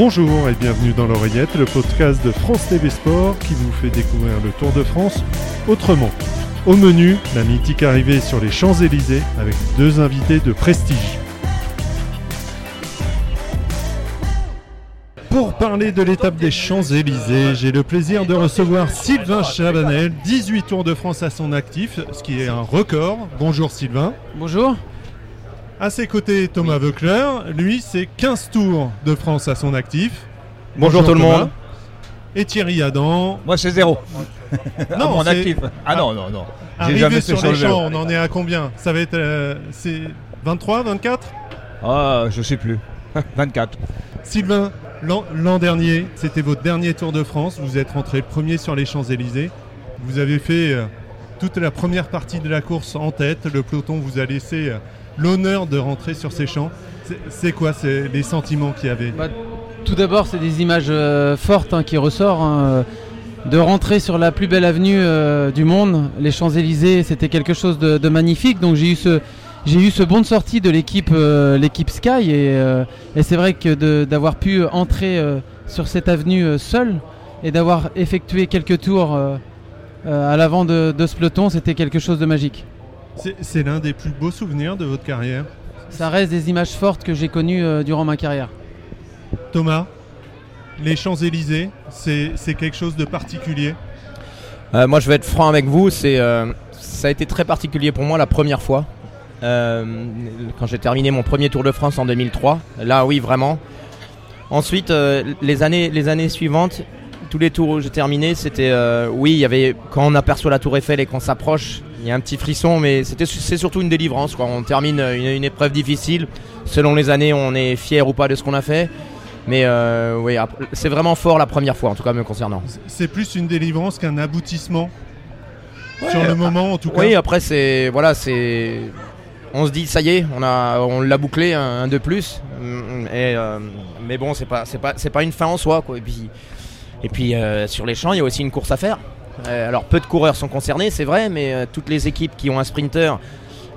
Bonjour et bienvenue dans l'oreillette, le podcast de France TV Sport qui vous fait découvrir le Tour de France autrement. Au menu, la mythique arrivée sur les Champs-Élysées avec deux invités de prestige. Pour parler de l'étape des Champs-Élysées, j'ai le plaisir de recevoir Sylvain Chabanel, 18 Tours de France à son actif, ce qui est un record. Bonjour Sylvain. Bonjour. À ses côtés, Thomas Veucler. Lui, c'est 15 tours de France à son actif. Bonjour, tout le monde. Et Thierry Adam. Moi c'est zéro. Non, à mon actif. Ah non, non, non. Arrivé jamais sur les champs, on en est à combien? Ça va être. euh, c'est 23, 24 Ah, je sais plus. 24. Sylvain, l'an dernier, c'était votre dernier Tour de France. Vous êtes rentré premier sur les Champs-Élysées. Vous avez fait euh, toute la première partie de la course en tête. Le peloton vous a laissé euh, l'honneur de rentrer sur ces champs. C'est- quoi c'est les sentiments qu'il y avait Bah, tout d'abord, c'est des images euh, fortes hein, qui ressortent. hein, euh, de rentrer sur la plus belle avenue euh, du monde, les Champs-Élysées, c'était quelque chose de, de magnifique. Donc j'ai eu ce, j'ai eu ce bon de sortie de l'équipe, euh, l'équipe Sky, et, euh, et c'est vrai que d'avoir pu entrer euh, sur cette avenue seul et d'avoir effectué quelques tours à l'avant de, de ce peloton, c'était quelque chose de magique. C'est l'un des plus beaux souvenirs de votre carrière. Ça reste des images fortes que j'ai connues euh, durant ma carrière. Thomas, les Champs-Élysées, c'est c'est quelque chose de particulier? Euh, moi, je vais être franc avec vous. C'est, euh, ça a été très particulier pour moi la première fois. Euh, quand j'ai terminé mon premier Tour de France en 2003. Là, oui, vraiment. Ensuite, euh, les, années, les années suivantes, tous les tours où j'ai terminé, c'était. euh, oui, il y avait. Quand on aperçoit la Tour Eiffel et qu'on s'approche, il y a un petit frisson, mais c'est surtout une délivrance. Quoi. On termine une, une épreuve difficile. Selon les années, on est fier ou pas de ce qu'on a fait. Mais euh, oui, c'est vraiment fort la première fois, en tout cas me concernant. C'est plus une délivrance qu'un aboutissement. Sur le moment, en tout cas. Oui, après c'est voilà, c'est on se dit ça y est, on a on l'a bouclé un, un de plus. Mm, Et euh, mais bon, c'est pas c'est pas c'est pas une fin en soi quoi. Et puis et puis euh, sur les champs, il y a aussi une course à faire. Euh, alors peu de coureurs sont concernés, c'est vrai, mais euh, toutes les équipes qui ont un sprinter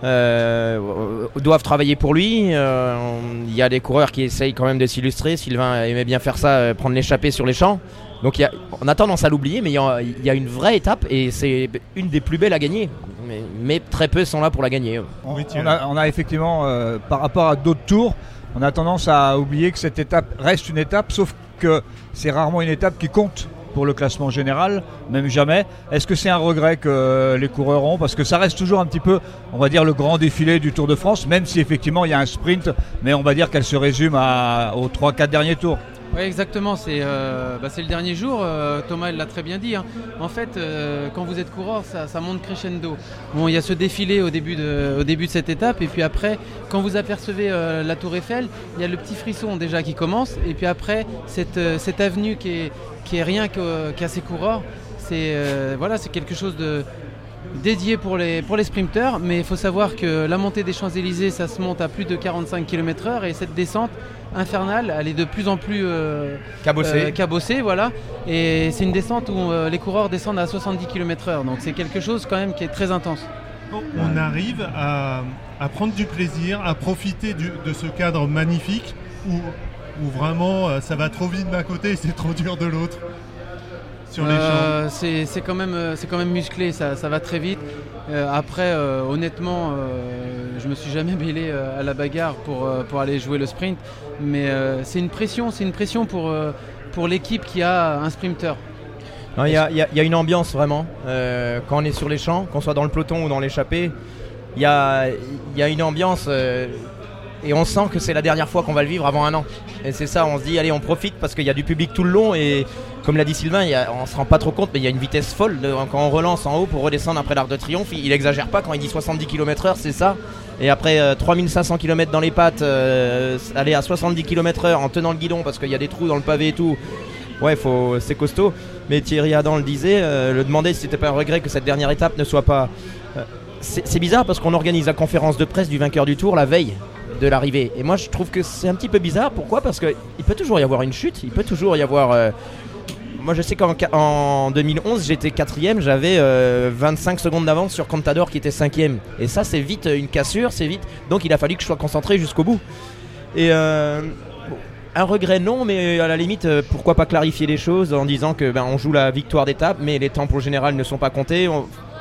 euh, doivent travailler pour lui. Euh, Il y a des coureurs qui essayent quand même de s'illustrer. Sylvain aimait bien faire ça, euh, prendre l'échappée sur les champs. Donc il y a- on a tendance à l'oublier, mais il y, a, il y a une vraie étape et c'est une des plus belles à gagner. Mais, mais très peu sont là pour la gagner. On, a, on a effectivement, euh, par rapport à d'autres tours, on a tendance à oublier que cette étape reste une étape, sauf que c'est rarement une étape qui compte pour le classement général, même jamais. Est-ce que c'est un regret que les coureurs ont? Parce que ça reste toujours un petit peu, on va dire, le grand défilé du Tour de France, même si effectivement il y a un sprint, mais on va dire qu'elle se résume à- aux 3-4 derniers tours. Oui, exactement. C'est euh, bah, c'est le dernier jour. euh, Thomas l'a très bien dit. hein. En fait, euh, quand vous êtes coureur, ça, monte crescendo. Bon, il y a ce défilé au début, de, au début de cette étape. Et puis après, quand vous apercevez euh, la Tour Eiffel, il y a le petit frisson déjà qui commence. Et puis après, cette, cette avenue qui est, qui est rien qu'à ces coureurs, c'est voilà, c'est quelque chose de dédié pour les, pour les sprinteurs, mais il faut savoir que la montée des Champs-Élysées, ça se monte à plus de 45 km/h et cette descente infernale, elle est de plus en plus euh, Cabossé. euh, cabossée, voilà. Et c'est une descente où euh, les coureurs descendent à 70 km/h, donc c'est quelque chose quand même qui est très intense. On arrive à, à prendre du plaisir, à profiter du- de ce cadre magnifique où, où vraiment ça va trop vite d'un côté et c'est trop dur de l'autre. Sur les champs. Euh, c'est c'est quand, même, euh, c'est quand même musclé, ça, ça va très vite. Euh, après, euh, honnêtement, euh, je me suis jamais mêlé euh, à la bagarre pour, euh, pour aller jouer le sprint, mais euh, c'est une pression, c'est une pression pour, euh, pour l'équipe qui a un sprinter. Il y, a- il y a- il y a une ambiance vraiment. Euh, quand on est sur les champs, qu'on soit dans le peloton ou dans l'échappée, il y a, il y a une ambiance euh, et on sent que c'est la dernière fois qu'on va le vivre avant un an. Et c'est ça, on se dit, allez, on profite parce qu'il y a du public tout le long et comme l'a dit Sylvain, y a- on se rend pas trop compte, mais il y a une vitesse folle quand on relance en haut pour redescendre après l'Arc de Triomphe. Il, il exagère pas quand il dit 70 km/h, c'est ça. Et après euh, 3500 km dans les pattes, euh, aller à 70 km/h en tenant le guidon parce qu'il y a des trous dans le pavé et tout. Ouais, faut, c'est costaud. Mais Thierry Adam le disait, euh, le demandait si c'était pas un regret que cette dernière étape ne soit pas. euh, c'est bizarre parce qu'on organise la conférence de presse du vainqueur du tour la veille de l'arrivée. Et moi, je trouve que c'est un petit peu bizarre. Pourquoi? Parce qu'il peut toujours y avoir une chute, il peut toujours y avoir. euh, moi, je sais qu'en qua- en 2011, j'étais quatrième, j'avais euh, 25 secondes d'avance sur Contador qui était cinquième. Et ça, c'est vite euh, une cassure, c'est vite. Donc, il a fallu que je sois concentré jusqu'au bout. Et euh, Un regret non, mais à la limite, euh, pourquoi pas clarifier les choses en disant que ben, on joue la victoire d'étape, mais les temps pour le général ne sont pas comptés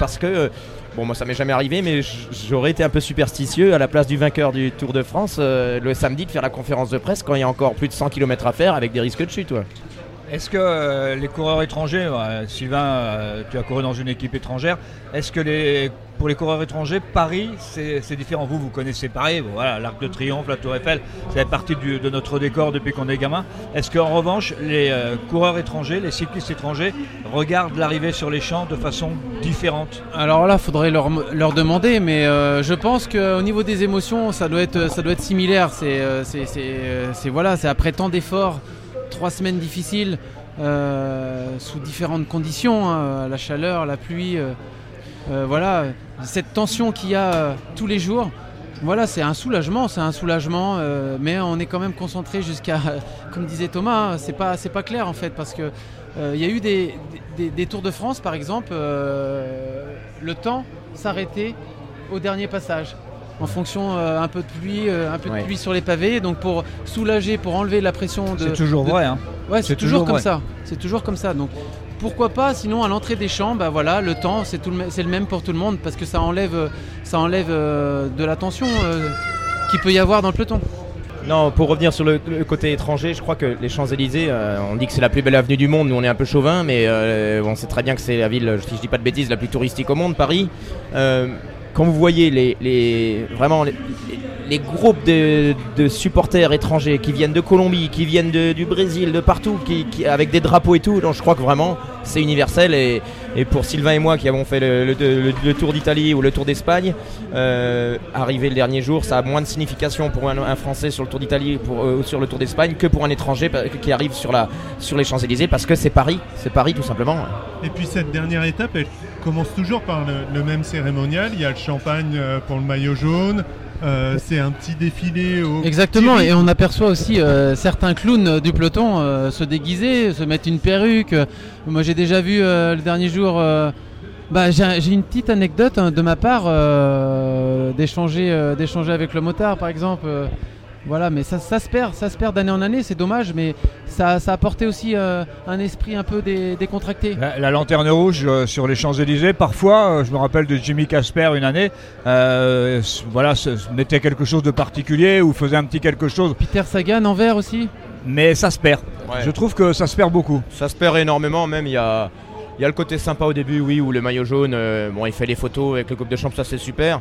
parce que euh, bon moi ça m'est jamais arrivé, mais j'aurais été un peu superstitieux à la place du vainqueur du Tour de France euh, le samedi de faire la conférence de presse quand il y a encore plus de 100 km à faire avec des risques de chute. Est-ce que euh, les coureurs étrangers, ouais, Sylvain, euh, tu as couru dans une équipe étrangère, est-ce que pour les coureurs étrangers, Paris, c'est différent? Vous, vous connaissez Paris, l'Arc de Triomphe, la Tour Eiffel, ça fait partie de notre décor depuis qu'on est gamin. Est-ce qu'en revanche, les euh, coureurs étrangers, les cyclistes étrangers, regardent l'arrivée sur les champs de façon différente? Alors là, faudrait leur, demander, mais euh, je pense qu'au niveau des émotions, ça doit être, ça doit être similaire. Euh, euh, c'est après tant d'efforts, trois semaines difficiles, euh, sous différentes conditions, hein, la chaleur, la pluie, euh, euh, voilà, cette tension qu'il y a euh, tous les jours. Voilà, c'est un soulagement, c'est un soulagement, euh, mais on est quand même concentré jusqu'à, comme disait Thomas, hein, c'est pas, c'est pas clair en fait, parce que euh, il y a eu des, des- des Tours de France, par exemple, euh, le temps s'arrêtait au dernier passage. En fonction euh, un peu de pluie, euh, un peu Ouais. de pluie sur les pavés, donc pour soulager, pour enlever la pression de. C'est toujours de- vrai. Hein. Ouais, c'est toujours, toujours comme ça. C'est toujours comme ça. Donc pourquoi pas Sinon à l'entrée des champs, bah voilà, le temps c'est tout le, le même pour tout le monde parce que ça enlève, ça enlève euh, de la tension euh, qu'il peut y avoir dans le peloton. Non, pour revenir sur le, le côté étranger, je crois que les Champs-Élysées, euh, on dit que c'est la plus belle avenue du monde, nous on est un peu chauvin, mais euh, on sait très bien que c'est la ville, si je dis pas de bêtises, la plus touristique au monde, Paris. Euh, quand vous voyez les, vraiment les, groupes de, supporters étrangers qui viennent de Colombie, qui viennent du Brésil, de partout, qui- avec des drapeaux et tout, donc je crois que vraiment c'est universel. Et, pour Sylvain et moi qui avons fait le, tour d'Italie ou le tour d'Espagne, euh, arrivé le dernier jour, ça a moins de signification pour un, Français sur le Tour d'Italie euh, ou sur le Tour d'Espagne que pour un étranger qui arrive sur, les Champs-Élysées parce que c'est Paris, c'est Paris tout simplement. Et puis cette dernière étape, elle commence toujours par le, le même cérémonial. Il y a le champagne euh, pour le maillot jaune. Euh, c'est un petit défilé au. Exactement, petit et on aperçoit aussi euh, certains clowns du peloton euh, se déguiser, se mettre une perruque. Moi j'ai déjà vu le dernier jour. bah, j'ai une petite anecdote hein, de ma part d'échanger d'échanger avec le motard par exemple. Voilà, mais ça, ça se perd, ça se perd d'année en année, c'est dommage, mais ça, ça a apporté aussi euh, un esprit un peu dé- décontracté. La, la lanterne rouge euh, sur les Champs-Élysées, parfois, euh, je me rappelle de Jimmy Casper une année, euh, voilà, mettait quelque chose de particulier ou faisait un petit quelque chose, Peter Sagan en vert aussi? mais ça se perd. Je trouve que ça se perd beaucoup. Ça se perd énormément, même il y a, il y a le côté sympa au début, oui, où le maillot jaune, euh, bon, il fait les photos avec le Coupe de Champs, ça c'est super.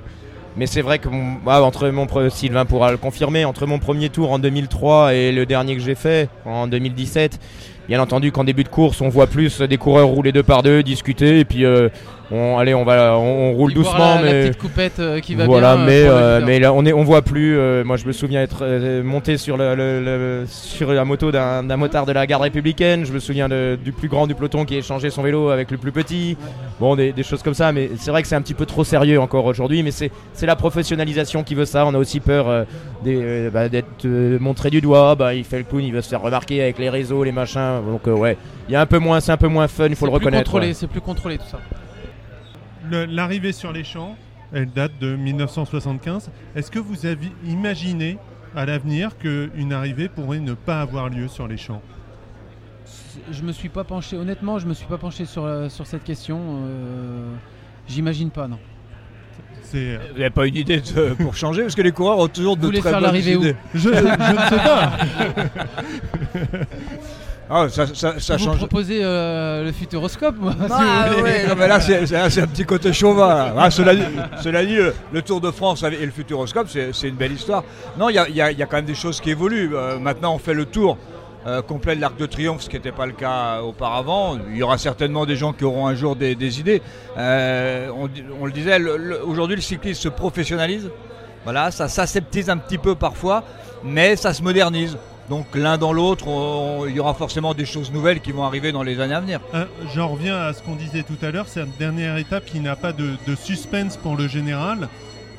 Mais c'est vrai que mon- ah, entre mon Sylvain pourra le confirmer, entre mon premier tour en 2003 et le dernier que j'ai fait en 2017, bien entendu qu'en début de course, on voit plus des coureurs rouler deux par deux, discuter, et puis euh, on, allez, on va, on, on roule Puis voir doucement, la, la mais petite coupette euh, qui va voilà, bien. mais, euh, mais là, on est, on voit plus. moi, je me souviens être monté sur le, le- le- sur la moto d'un motard de la garde républicaine. Je me souviens de- du plus grand du peloton qui a échangé son vélo avec le plus petit. Bon, des, des choses comme ça. Mais c'est vrai que c'est un petit peu trop sérieux encore aujourd'hui. Mais c'est c'est la professionnalisation qui veut ça. On a aussi peur bah, d'être montré du doigt. Bah, il fait le clown, il veut se faire remarquer avec les réseaux, les machins. Donc euh, ouais, il y a un peu moins, c'est un peu moins fun. Il faut le reconnaître. ouais. C'est plus contrôlé tout ça. Le- L'arrivée sur les champs, elle date de 1975. Est-ce que vous avez imaginé à l'avenir qu'une arrivée pourrait ne pas avoir lieu sur les champs? Je me suis pas penché, honnêtement, je me suis pas penché sur, euh, sur cette question. euh, J'imagine pas, non. Vous n'avez pas une idée de- pour changer? Parce que les coureurs ont toujours Vous de voulez très faire bonnes l'arrivée où? Idées. je, je ne sais pas. Ah, ça, ça- ça vous change. proposez euh, le futuroscope, moi, si Ah, vous voulez. ouais, non, mais là, c'est un petit côté chauvin. Ah, cela, dit, cela dit, le, Tour de France et le Futuroscope, c'est une belle histoire. Non, il y a, il y a- il y a quand même des choses qui évoluent. Euh, maintenant, on fait le tour euh, complet de l'Arc de Triomphe, ce qui n'était pas le cas auparavant. Il y aura certainement des gens qui auront un jour des, des idées. On, le disait, aujourd'hui, le cyclisme se professionnalise. Voilà, ça s'aseptise un petit peu parfois, mais ça se modernise. Donc l'un dans l'autre, il y aura forcément des choses nouvelles qui vont arriver dans les années à venir. Euh, J'en reviens à ce qu'on disait tout à l'heure, cette dernière étape qui n'a pas de, de suspense pour le général.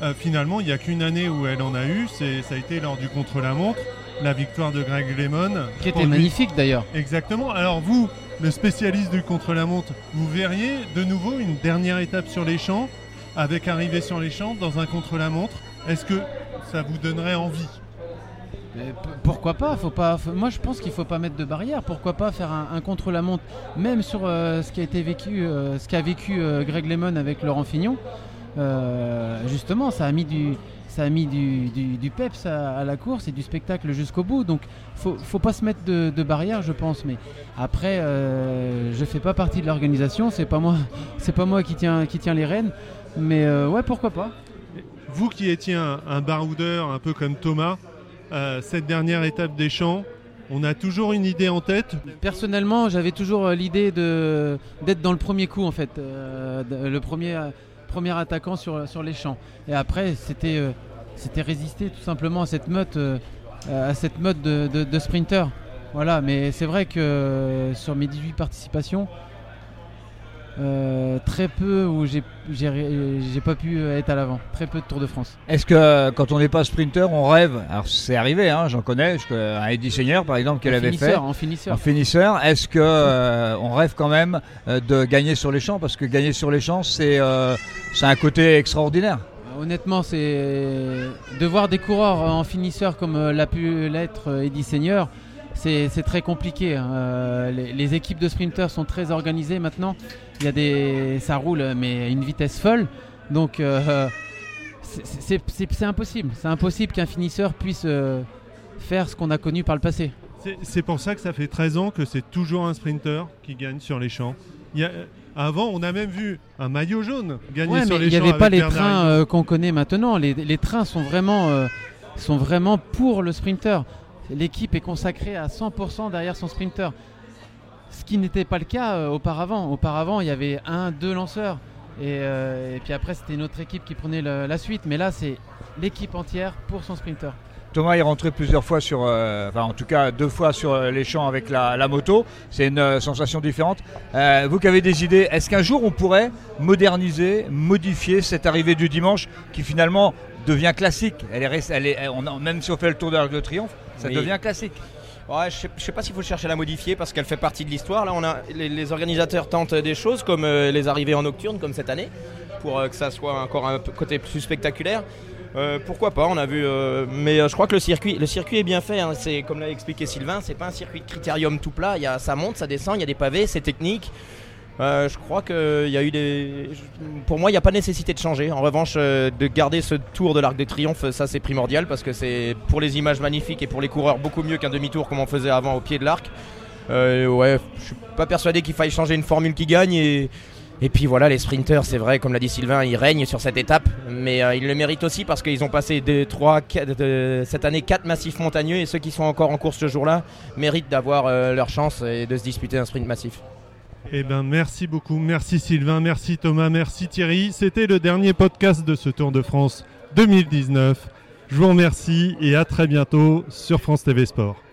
Euh, finalement, il n'y a qu'une année où elle en a eu, c'est- ça a été lors du contre-la-montre, la victoire de Greg Lemon. Qui était lui- magnifique d'ailleurs. Exactement. Alors vous, le spécialiste du contre-la-montre, vous verriez de nouveau une dernière étape sur les champs, avec arrivée sur les champs dans un contre-la-montre. Est-ce que ça vous donnerait envie? Pourquoi pas, faut pas Moi, je pense qu'il faut pas mettre de barrière. Pourquoi pas faire un, contre-la-montre, même sur ce qui a été vécu, ce qu'a vécu Greg Lemon avec Laurent Fignon. justement, ça a mis du, ça peps à, la course et du spectacle jusqu'au bout. Donc, faut, faut pas se mettre de, barrière, je pense. Mais après, euh, je fais pas partie de l'organisation. C'est pas moi, pas moi qui tient, qui tient les rênes. Mais euh, ouais, pourquoi pas. Vous qui étiez un, baroudeur un peu comme Thomas, euh, cette dernière étape des champs, on a toujours une idée en tête Personnellement, j'avais toujours l'idée d'être dans le premier coup en fait, le premier premier attaquant sur, sur les champs. Et après, c'était euh, résister tout simplement à cette meute, euh, à cette meute de, de. Voilà, mais c'est vrai que euh, sur mes 18 participations, euh, très peu où j'ai pas pu être à l'avant. Très peu de Tour de France. Est-ce que quand on n'est pas sprinter, on rêve? Alors c'est arrivé, hein, j'en connais. Un Eddie Seigneur par exemple qu'elle avait fait. En finisseur. En finisseur. Est-ce que euh, on rêve quand même euh, de gagner sur les champs? Parce que gagner sur les champs, c'est un côté extraordinaire. Honnêtement, c'est de voir des coureurs en finisseur comme l'a pu l'être Eddie Seigneur c'est très compliqué. Hein. Euh, les, équipes de sprinters sont très organisées maintenant. Il y a des, ça roule, mais à une vitesse folle. Donc euh, c'est impossible. C'est impossible qu'un finisseur puisse euh, faire ce qu'on a connu par le passé. C'est pour ça que ça fait 13 ans que c'est toujours un sprinter qui gagne sur les champs. avant, on a même vu un maillot jaune gagner sur les champs. Il n'y avait pas les trains qu'on connaît maintenant. Les, les, trains sont vraiment, sont vraiment pour le sprinter l'équipe est consacrée à 100% derrière son sprinter. Ce qui n'était pas le cas euh, auparavant. Auparavant, il y avait un, deux lanceurs. Et, euh, puis après, c'était une autre équipe qui prenait la suite. Mais là, c'est l'équipe entière pour son sprinter. Thomas est rentré plusieurs fois sur, euh, enfin en tout cas deux fois sur les champs avec la, moto. C'est une sensation différente. vous qui avez des idées, est-ce qu'un jour on pourrait moderniser, modifier cette arrivée du dimanche qui finalement devient classique? Elle est, elle est, Même si on fait le tour de l'Arc de Triomphe, ça devient classique. Je ne sais, pas s'il faut chercher à la modifier parce qu'elle fait partie de l'histoire. Là, on a les, organisateurs tentent des choses comme euh, les arrivées en nocturne, comme cette année, pour euh, que ça soit encore un côté plus spectaculaire. Euh, pourquoi pas On a vu, mais je crois que le circuit, le circuit est bien fait. Hein. c'est comme l'a expliqué Sylvain, c'est pas un circuit de critérium tout plat. Y a, ça monte, ça descend, il y a des pavés, c'est technique. Euh, je crois qu'il y a eu des. Pour moi, il n'y a pas nécessité de changer. En revanche, euh, de garder ce tour de l'Arc de Triomphe, ça c'est primordial parce que c'est pour les images magnifiques et pour les coureurs beaucoup mieux qu'un demi-tour comme on faisait avant au pied de l'arc. Euh, ouais, je suis pas persuadé qu'il faille changer une formule qui gagne et. Et puis voilà, les sprinters, c'est vrai, comme l'a dit Sylvain, ils règnent sur cette étape, mais ils le méritent aussi parce qu'ils ont passé des 3, cette année 4 massifs montagneux et ceux qui sont encore en course ce jour-là méritent d'avoir leur chance et de se disputer un sprint massif. Eh ben, merci beaucoup. Merci Sylvain, merci Thomas, merci Thierry. C'était le dernier podcast de ce Tour de France 2019. Je vous remercie et à très bientôt sur France TV Sport.